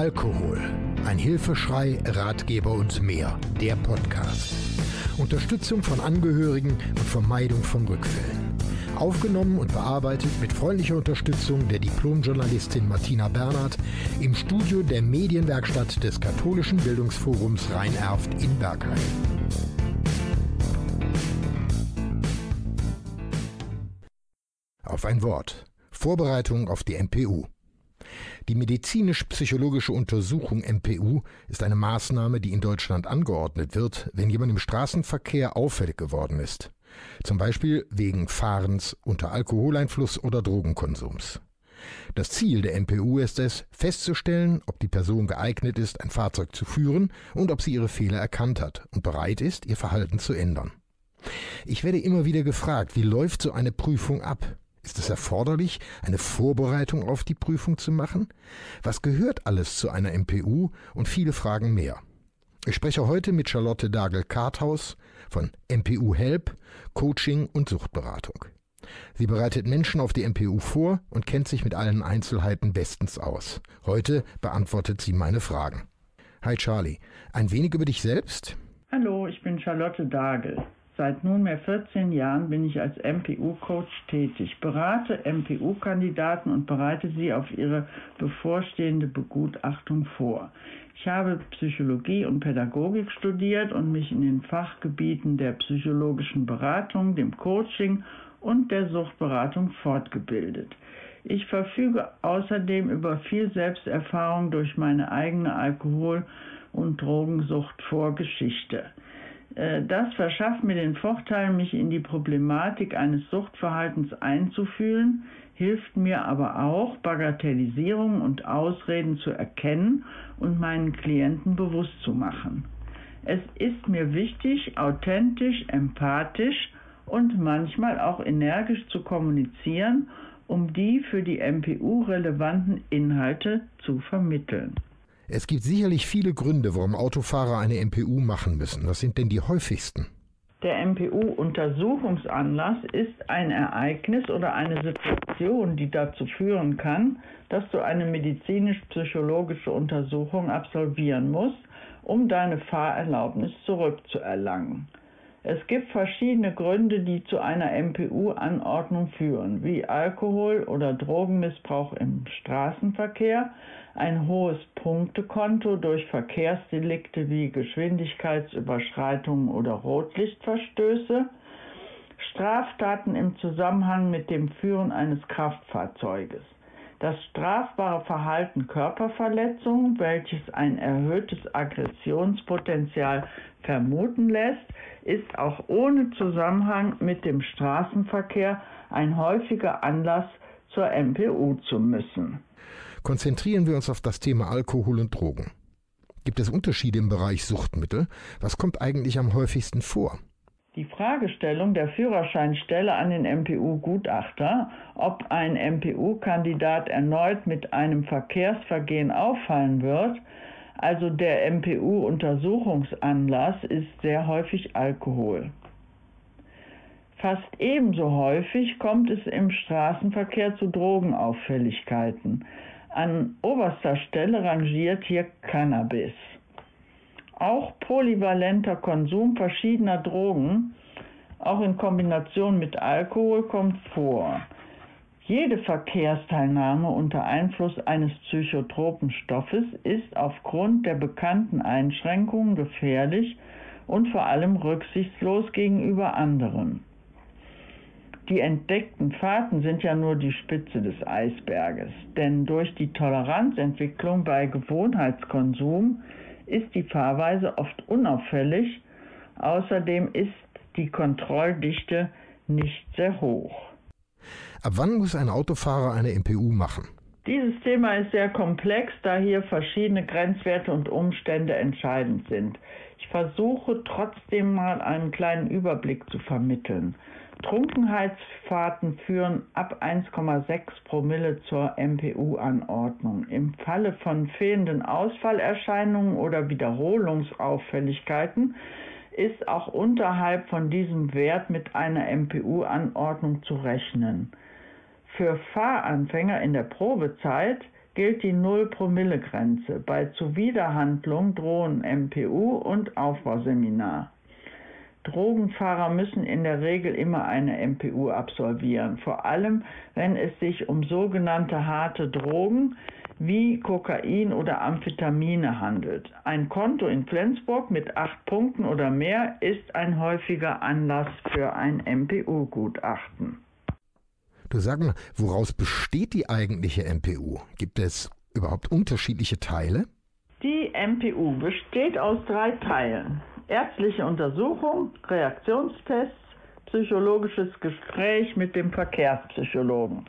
Alkohol. Ein Hilfeschrei, Ratgeber und mehr. Der Podcast. Unterstützung von Angehörigen und Vermeidung von Rückfällen. Aufgenommen und bearbeitet mit freundlicher Unterstützung der Diplomjournalistin Martina Bernhard im Studio der Medienwerkstatt des Katholischen Bildungsforums Rhein-Erft in Bergheim. Auf ein Wort. Vorbereitung auf die MPU. Die medizinisch-psychologische Untersuchung MPU ist eine Maßnahme, die in Deutschland angeordnet wird, wenn jemand im Straßenverkehr auffällig geworden ist. Zum Beispiel wegen Fahrens unter Alkoholeinfluss oder Drogenkonsums. Das Ziel der MPU ist es, festzustellen, ob die Person geeignet ist, ein Fahrzeug zu führen und ob sie ihre Fehler erkannt hat und bereit ist, ihr Verhalten zu ändern. Ich werde immer wieder gefragt, wie läuft so eine Prüfung ab? Ist es erforderlich, eine Vorbereitung auf die Prüfung zu machen? Was gehört alles zu einer MPU und viele Fragen mehr? Ich spreche heute mit Charlotte Dagel-Karthaus von MPU Help, Coaching und Suchtberatung. Sie bereitet Menschen auf die MPU vor und kennt sich mit allen Einzelheiten bestens aus. Heute beantwortet sie meine Fragen. Hi Charlie, ein wenig über dich selbst? Hallo, ich bin Charlotte Dagel. Seit nunmehr 14 Jahren bin ich als MPU-Coach tätig, berate MPU-Kandidaten und bereite sie auf ihre bevorstehende Begutachtung vor. Ich habe Psychologie und Pädagogik studiert und mich in den Fachgebieten der psychologischen Beratung, dem Coaching und der Suchtberatung fortgebildet. Ich verfüge außerdem über viel Selbsterfahrung durch meine eigene Alkohol- und Drogensuchtvorgeschichte. Äh, das verschafft mir den Vorteil, mich in die Problematik eines Suchtverhaltens einzufühlen, hilft mir aber auch, Bagatellisierung und Ausreden zu erkennen und meinen Klienten bewusst zu machen. Es ist mir wichtig, authentisch, empathisch und manchmal auch energisch zu kommunizieren, um die für die MPU relevanten Inhalte zu vermitteln. Es gibt sicherlich viele Gründe, warum Autofahrer eine MPU machen müssen. Was sind denn die häufigsten? Der MPU-Untersuchungsanlass ist ein Ereignis oder eine Situation, die dazu führen kann, dass du eine medizinisch-psychologische Untersuchung absolvieren musst, um deine Fahrerlaubnis zurückzuerlangen. Es gibt verschiedene Gründe, die zu einer MPU-Anordnung führen, wie Alkohol- oder Drogenmissbrauch im Straßenverkehr, ein hohes Punktekonto durch Verkehrsdelikte wie Geschwindigkeitsüberschreitungen oder Rotlichtverstöße, Straftaten im Zusammenhang mit dem Führen eines Kraftfahrzeuges. Das strafbare Verhalten Körperverletzung, welches ein erhöhtes Aggressionspotenzial vermuten lässt, ist auch ohne Zusammenhang mit dem Straßenverkehr ein häufiger Anlass zur MPU zu müssen. Konzentrieren wir uns auf das Thema Alkohol und Drogen. Gibt es Unterschiede im Bereich Suchtmittel? Was kommt eigentlich am häufigsten vor? Die Fragestellung der Führerscheinstelle an den MPU-Gutachter, ob ein MPU-Kandidat erneut mit einem Verkehrsvergehen auffallen wird, also der MPU-Untersuchungsanlass, ist sehr häufig Alkohol. Fast ebenso häufig kommt es im Straßenverkehr zu Drogenauffälligkeiten. An oberster Stelle rangiert hier Cannabis. Auch polyvalenter Konsum verschiedener Drogen, auch in Kombination mit Alkohol, kommt vor. Jede Verkehrsteilnahme unter Einfluss eines psychotropen Stoffes ist aufgrund der bekannten Einschränkungen gefährlich und vor allem rücksichtslos gegenüber anderen. Die entdeckten Fahrten sind ja nur die Spitze des Eisberges, denn durch die Toleranzentwicklung bei Gewohnheitskonsum ist die Fahrweise oft unauffällig. Außerdem ist die Kontrolldichte nicht sehr hoch. Ab wann muss ein Autofahrer eine MPU machen? Dieses Thema ist sehr komplex, da hier verschiedene Grenzwerte und Umstände entscheidend sind. Ich versuche trotzdem mal einen kleinen Überblick zu vermitteln. Trunkenheitsfahrten führen ab 1,6 Promille zur MPU-Anordnung. Im Falle von fehlenden Ausfallerscheinungen oder Wiederholungsauffälligkeiten ist auch unterhalb von diesem Wert mit einer MPU-Anordnung zu rechnen. Für Fahranfänger in der Probezeit gilt die Null-Promille-Grenze. Bei Zuwiderhandlung drohen MPU und Aufbauseminar. Drogenfahrer müssen in der Regel immer eine MPU absolvieren, vor allem wenn es sich um sogenannte harte Drogen wie Kokain oder Amphetamine handelt. Ein Konto in Flensburg mit acht Punkten oder mehr ist ein häufiger Anlass für ein MPU-Gutachten. Du sag mal, woraus besteht die eigentliche MPU? Gibt es überhaupt unterschiedliche Teile? Die MPU besteht aus drei Teilen ärztliche Untersuchung, Reaktionstests, psychologisches Gespräch mit dem Verkehrspsychologen.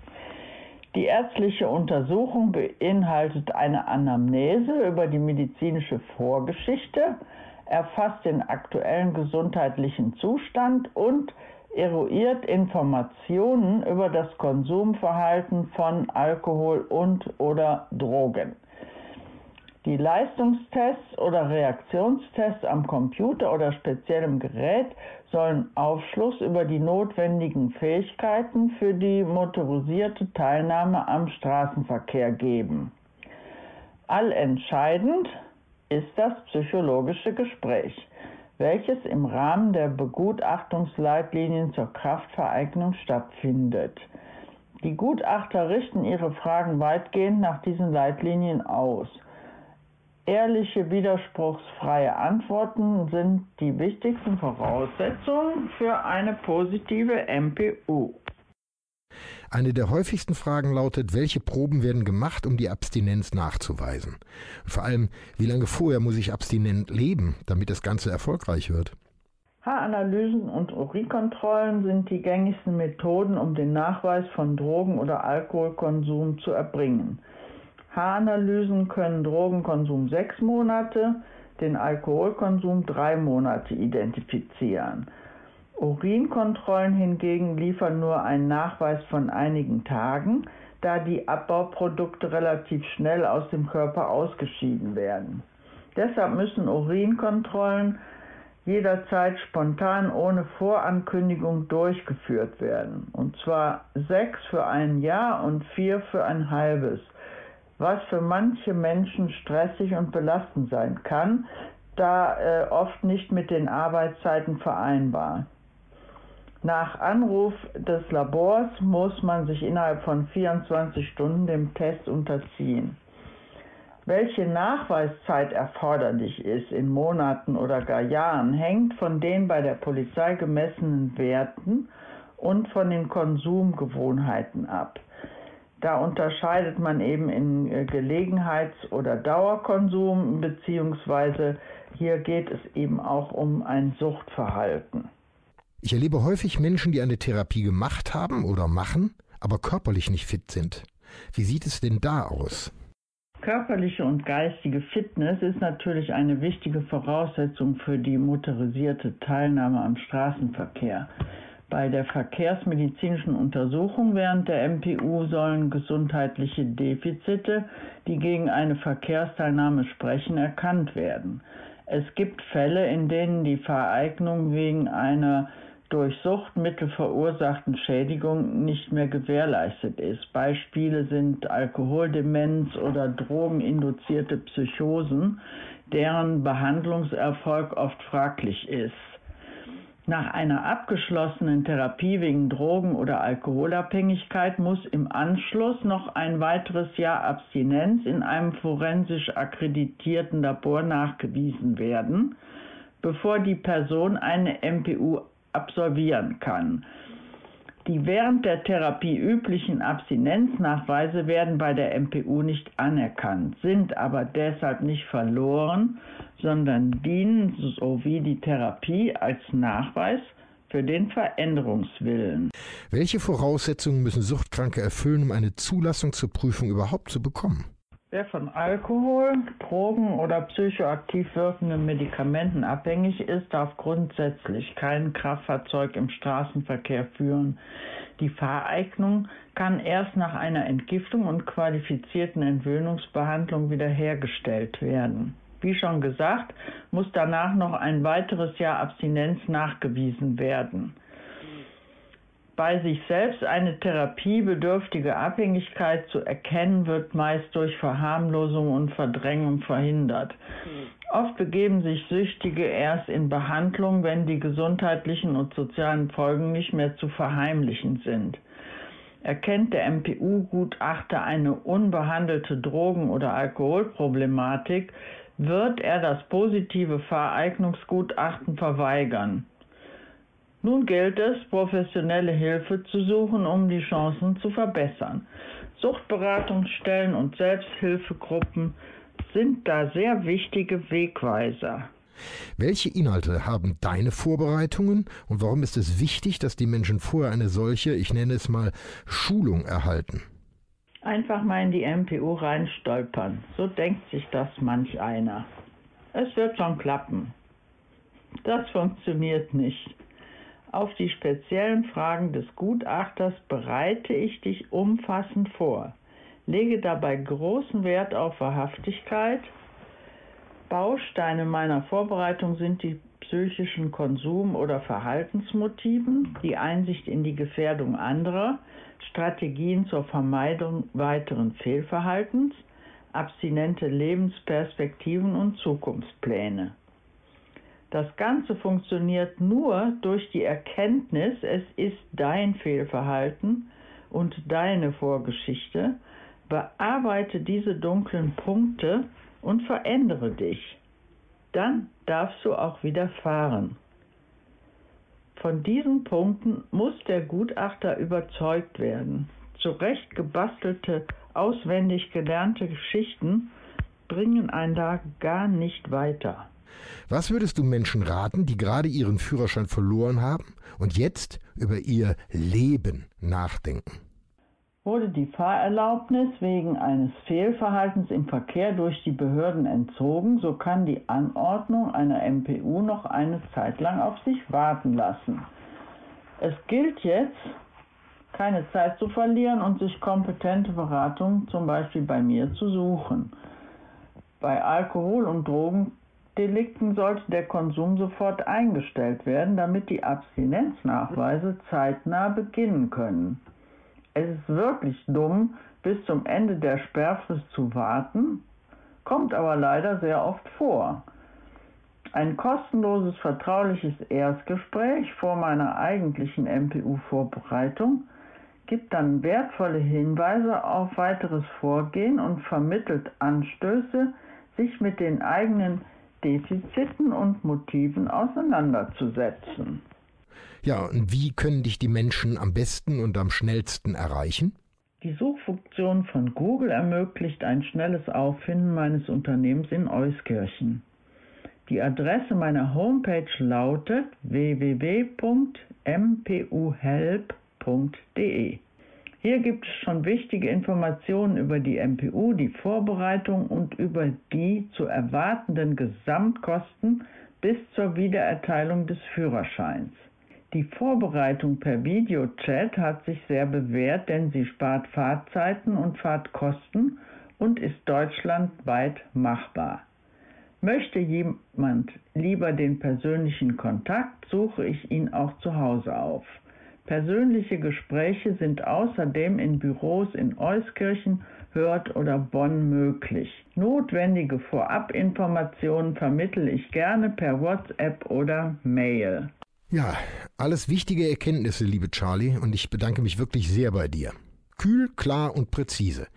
Die ärztliche Untersuchung beinhaltet eine Anamnese über die medizinische Vorgeschichte, erfasst den aktuellen gesundheitlichen Zustand und eruiert Informationen über das Konsumverhalten von Alkohol und oder Drogen. Die Leistungstests oder Reaktionstests am Computer oder speziellem Gerät sollen Aufschluss über die notwendigen Fähigkeiten für die motorisierte Teilnahme am Straßenverkehr geben. Allentscheidend ist das psychologische Gespräch, welches im Rahmen der Begutachtungsleitlinien zur Kraftvereignung stattfindet. Die Gutachter richten ihre Fragen weitgehend nach diesen Leitlinien aus. Ehrliche, widerspruchsfreie Antworten sind die wichtigsten Voraussetzungen für eine positive MPU. Eine der häufigsten Fragen lautet, welche Proben werden gemacht, um die Abstinenz nachzuweisen? Und vor allem, wie lange vorher muss ich abstinent leben, damit das Ganze erfolgreich wird? Haaranalysen und Urinkontrollen sind die gängigsten Methoden, um den Nachweis von Drogen- oder Alkoholkonsum zu erbringen. Haaranalysen können Drogenkonsum sechs Monate, den Alkoholkonsum drei Monate identifizieren. Urinkontrollen hingegen liefern nur einen Nachweis von einigen Tagen, da die Abbauprodukte relativ schnell aus dem Körper ausgeschieden werden. Deshalb müssen Urinkontrollen jederzeit spontan ohne Vorankündigung durchgeführt werden. Und zwar sechs für ein Jahr und vier für ein halbes was für manche Menschen stressig und belastend sein kann, da äh, oft nicht mit den Arbeitszeiten vereinbar. Nach Anruf des Labors muss man sich innerhalb von 24 Stunden dem Test unterziehen. Welche Nachweiszeit erforderlich ist in Monaten oder gar Jahren, hängt von den bei der Polizei gemessenen Werten und von den Konsumgewohnheiten ab. Da unterscheidet man eben in äh, Gelegenheits- oder Dauerkonsum, beziehungsweise hier geht es eben auch um ein Suchtverhalten. Ich erlebe häufig Menschen, die eine Therapie gemacht haben oder machen, aber körperlich nicht fit sind. Wie sieht es denn da aus? Körperliche und geistige Fitness ist natürlich eine wichtige Voraussetzung für die motorisierte Teilnahme am Straßenverkehr. Bei der verkehrsmedizinischen Untersuchung während der MPU sollen gesundheitliche Defizite, die gegen eine Verkehrsteilnahme sprechen, erkannt werden. Es gibt Fälle, in denen die Vereignung wegen einer durch Suchtmittel verursachten Schädigung nicht mehr gewährleistet ist. Beispiele sind Alkoholdemenz oder drogeninduzierte Psychosen, deren Behandlungserfolg oft fraglich ist. Nach einer abgeschlossenen Therapie wegen Drogen- oder Alkoholabhängigkeit muss im Anschluss noch ein weiteres Jahr Abstinenz in einem forensisch akkreditierten Labor nachgewiesen werden, bevor die Person eine MPU absolvieren kann. Die während der Therapie üblichen Abstinenznachweise werden bei der MPU nicht anerkannt, sind aber deshalb nicht verloren, sondern dienen sowie die Therapie als Nachweis für den Veränderungswillen. Welche Voraussetzungen müssen Suchtkranke erfüllen, um eine Zulassung zur Prüfung überhaupt zu bekommen? Wer von Alkohol, Drogen oder psychoaktiv wirkenden Medikamenten abhängig ist, darf grundsätzlich kein Kraftfahrzeug im Straßenverkehr führen. Die Fahreignung kann erst nach einer Entgiftung und qualifizierten Entwöhnungsbehandlung wiederhergestellt werden. Wie schon gesagt, muss danach noch ein weiteres Jahr Abstinenz nachgewiesen werden. Bei sich selbst eine therapiebedürftige Abhängigkeit zu erkennen, wird meist durch Verharmlosung und Verdrängung verhindert. Oft begeben sich Süchtige erst in Behandlung, wenn die gesundheitlichen und sozialen Folgen nicht mehr zu verheimlichen sind. Erkennt der MPU-Gutachter eine unbehandelte Drogen- oder Alkoholproblematik, wird er das positive Vereignungsgutachten verweigern. Nun gilt es, professionelle Hilfe zu suchen, um die Chancen zu verbessern. Suchtberatungsstellen und Selbsthilfegruppen sind da sehr wichtige Wegweiser. Welche Inhalte haben deine Vorbereitungen und warum ist es wichtig, dass die Menschen vorher eine solche, ich nenne es mal, Schulung erhalten? Einfach mal in die MPU reinstolpern. So denkt sich das manch einer. Es wird schon klappen. Das funktioniert nicht. Auf die speziellen Fragen des Gutachters bereite ich dich umfassend vor, lege dabei großen Wert auf Wahrhaftigkeit. Bausteine meiner Vorbereitung sind die psychischen Konsum- oder Verhaltensmotiven, die Einsicht in die Gefährdung anderer, Strategien zur Vermeidung weiteren Fehlverhaltens, abstinente Lebensperspektiven und Zukunftspläne. Das Ganze funktioniert nur durch die Erkenntnis, es ist dein Fehlverhalten und deine Vorgeschichte. Bearbeite diese dunklen Punkte und verändere dich. Dann darfst du auch wieder fahren. Von diesen Punkten muss der Gutachter überzeugt werden. Zurecht gebastelte, auswendig gelernte Geschichten bringen einen da gar nicht weiter. Was würdest du Menschen raten, die gerade ihren Führerschein verloren haben und jetzt über ihr Leben nachdenken? Wurde die Fahrerlaubnis wegen eines Fehlverhaltens im Verkehr durch die Behörden entzogen, so kann die Anordnung einer MPU noch eine Zeit lang auf sich warten lassen. Es gilt jetzt, keine Zeit zu verlieren und sich kompetente Beratung zum Beispiel bei mir zu suchen. Bei Alkohol- und Drogen Delikten sollte der Konsum sofort eingestellt werden, damit die Abstinenznachweise zeitnah beginnen können. Es ist wirklich dumm, bis zum Ende der Sperrfrist zu warten, kommt aber leider sehr oft vor. Ein kostenloses vertrauliches Erstgespräch vor meiner eigentlichen MPU-Vorbereitung gibt dann wertvolle Hinweise auf weiteres Vorgehen und vermittelt Anstöße, sich mit den eigenen Defiziten und Motiven auseinanderzusetzen. Ja, und wie können dich die Menschen am besten und am schnellsten erreichen? Die Suchfunktion von Google ermöglicht ein schnelles Auffinden meines Unternehmens in Euskirchen. Die Adresse meiner Homepage lautet www.mpuhelp.de. Hier gibt es schon wichtige Informationen über die MPU, die Vorbereitung und über die zu erwartenden Gesamtkosten bis zur Wiedererteilung des Führerscheins. Die Vorbereitung per Videochat hat sich sehr bewährt, denn sie spart Fahrtzeiten und Fahrtkosten und ist deutschlandweit machbar. Möchte jemand lieber den persönlichen Kontakt, suche ich ihn auch zu Hause auf. Persönliche Gespräche sind außerdem in Büros in Euskirchen, Hürth oder Bonn möglich. Notwendige Vorabinformationen vermittle ich gerne per WhatsApp oder Mail. Ja, alles wichtige Erkenntnisse, liebe Charlie, und ich bedanke mich wirklich sehr bei dir. Kühl, klar und präzise.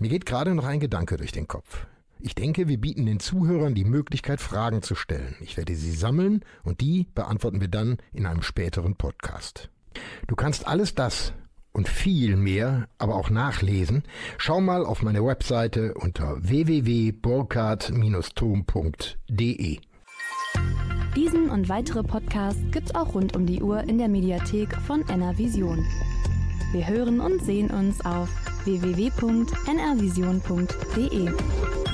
Mir geht gerade noch ein Gedanke durch den Kopf. Ich denke, wir bieten den Zuhörern die Möglichkeit, Fragen zu stellen. Ich werde sie sammeln und die beantworten wir dann in einem späteren Podcast. Du kannst alles das und viel mehr aber auch nachlesen. Schau mal auf meine Webseite unter www.burkhard-tom.de. Diesen und weitere Podcasts gibt's auch rund um die Uhr in der Mediathek von NRVision. Wir hören und sehen uns auf www.nrvision.de.